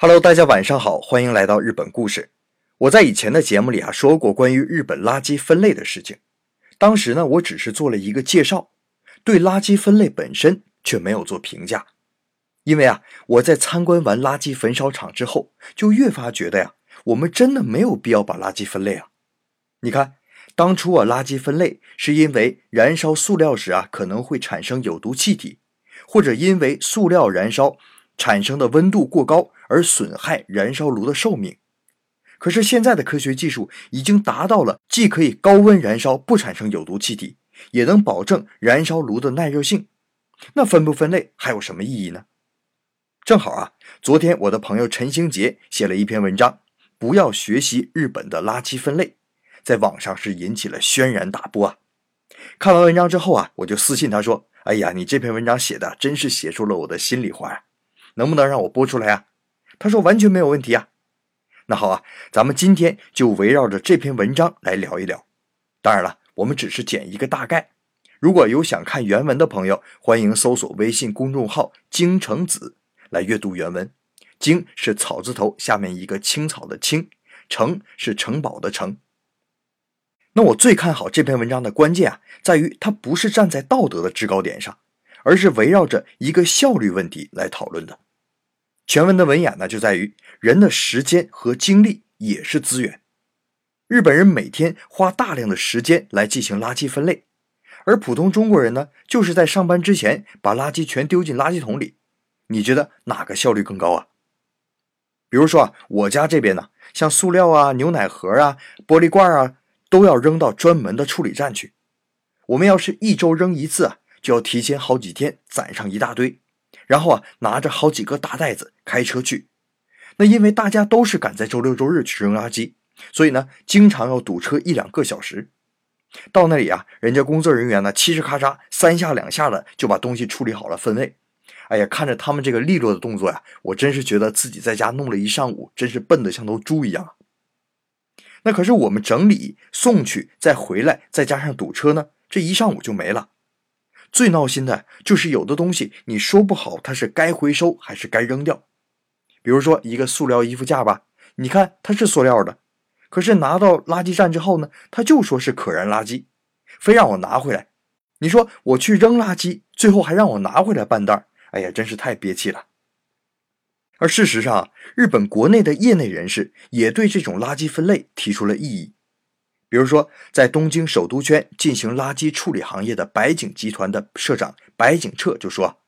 Hello，大家晚上好，欢迎来到日本故事。我在以前的节目里啊说过关于日本垃圾分类的事情，当时呢我只是做了一个介绍，对垃圾分类本身却没有做评价。因为啊我在参观完垃圾焚烧厂之后，就越发觉得呀，我们真的没有必要把垃圾分类啊。你看，当初啊垃圾分类是因为燃烧塑料时啊可能会产生有毒气体，或者因为塑料燃烧。产生的温度过高而损害燃烧炉的寿命。可是现在的科学技术已经达到了既可以高温燃烧不产生有毒气体，也能保证燃烧炉的耐热性。那分不分类还有什么意义呢？正好啊，昨天我的朋友陈兴杰写了一篇文章，不要学习日本的垃圾分类，在网上是引起了轩然大波啊。看完文章之后啊，我就私信他说：“哎呀，你这篇文章写的真是写出了我的心里话呀。”能不能让我播出来呀？他说完全没有问题啊。那好啊，咱们今天就围绕着这篇文章来聊一聊。当然了，我们只是讲一个大概。如果有想看原文的朋友，欢迎搜索微信公众号“京城子”来阅读原文。京是草字头下面一个青草的青，城是城堡的城。那我最看好这篇文章的关键啊，在于它不是站在道德的制高点上，而是围绕着一个效率问题来讨论的。全文的文眼呢，就在于人的时间和精力也是资源。日本人每天花大量的时间来进行垃圾分类，而普通中国人呢，就是在上班之前把垃圾全丢进垃圾桶里。你觉得哪个效率更高啊？比如说啊，我家这边呢，像塑料啊、牛奶盒啊、玻璃罐啊，都要扔到专门的处理站去。我们要是一周扔一次啊，就要提前好几天攒上一大堆。然后啊，拿着好几个大袋子开车去。那因为大家都是赶在周六周日去扔垃圾，所以呢，经常要堵车一两个小时。到那里啊，人家工作人员呢，嘁哧咔嚓三下两下的就把东西处理好了分类。哎呀，看着他们这个利落的动作呀，我真是觉得自己在家弄了一上午，真是笨得像头猪一样。那可是我们整理送去再回来，再加上堵车呢，这一上午就没了。最闹心的就是有的东西，你说不好它是该回收还是该扔掉。比如说一个塑料衣服架吧，你看它是塑料的，可是拿到垃圾站之后呢，他就说是可燃垃圾，非让我拿回来。你说我去扔垃圾，最后还让我拿回来半袋哎呀，真是太憋气了。而事实上，日本国内的业内人士也对这种垃圾分类提出了异议。比如说，在东京首都圈进行垃圾处理行业的白井集团的社长白井彻就说：“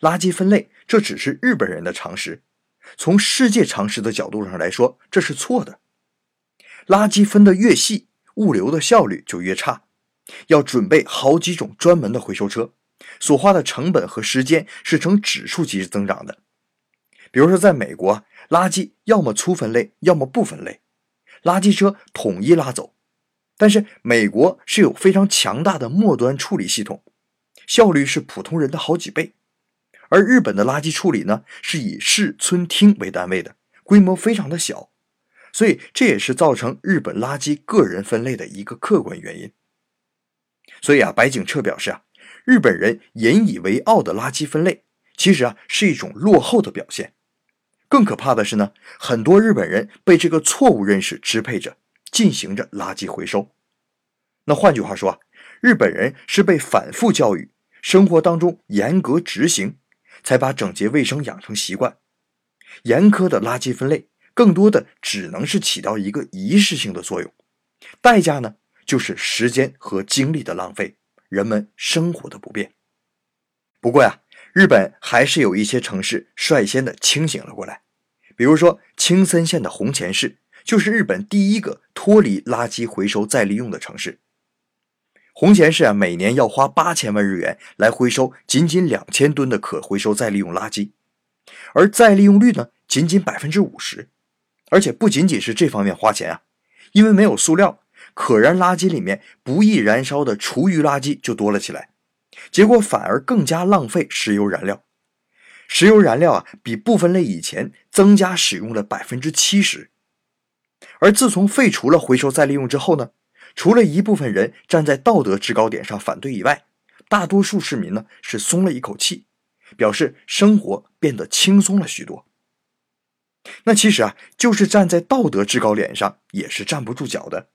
垃圾分类这只是日本人的常识，从世界常识的角度上来说，这是错的。垃圾分得越细，物流的效率就越差，要准备好几种专门的回收车，所花的成本和时间是呈指数级增长的。比如说，在美国，垃圾要么粗分类，要么不分类，垃圾车统一拉走。”但是美国是有非常强大的末端处理系统，效率是普通人的好几倍，而日本的垃圾处理呢是以市村町为单位的，规模非常的小，所以这也是造成日本垃圾个人分类的一个客观原因。所以啊，白井彻表示啊，日本人引以为傲的垃圾分类，其实啊是一种落后的表现。更可怕的是呢，很多日本人被这个错误认识支配着。进行着垃圾回收，那换句话说啊，日本人是被反复教育，生活当中严格执行，才把整洁卫生养成习惯。严苛的垃圾分类，更多的只能是起到一个仪式性的作用，代价呢，就是时间和精力的浪费，人们生活的不便。不过呀，日本还是有一些城市率先的清醒了过来，比如说青森县的红前市。就是日本第一个脱离垃圾回收再利用的城市。红前市啊，每年要花八千万日元来回收仅仅两千吨的可回收再利用垃圾，而再利用率呢，仅仅百分之五十。而且不仅仅是这方面花钱啊，因为没有塑料，可燃垃圾里面不易燃烧的厨余垃圾就多了起来，结果反而更加浪费石油燃料。石油燃料啊，比不分类以前增加使用了百分之七十。而自从废除了回收再利用之后呢，除了一部分人站在道德制高点上反对以外，大多数市民呢是松了一口气，表示生活变得轻松了许多。那其实啊，就是站在道德制高点上也是站不住脚的。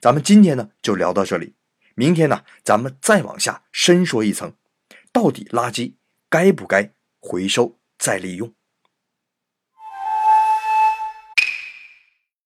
咱们今天呢就聊到这里，明天呢咱们再往下深说一层，到底垃圾该不该回收再利用？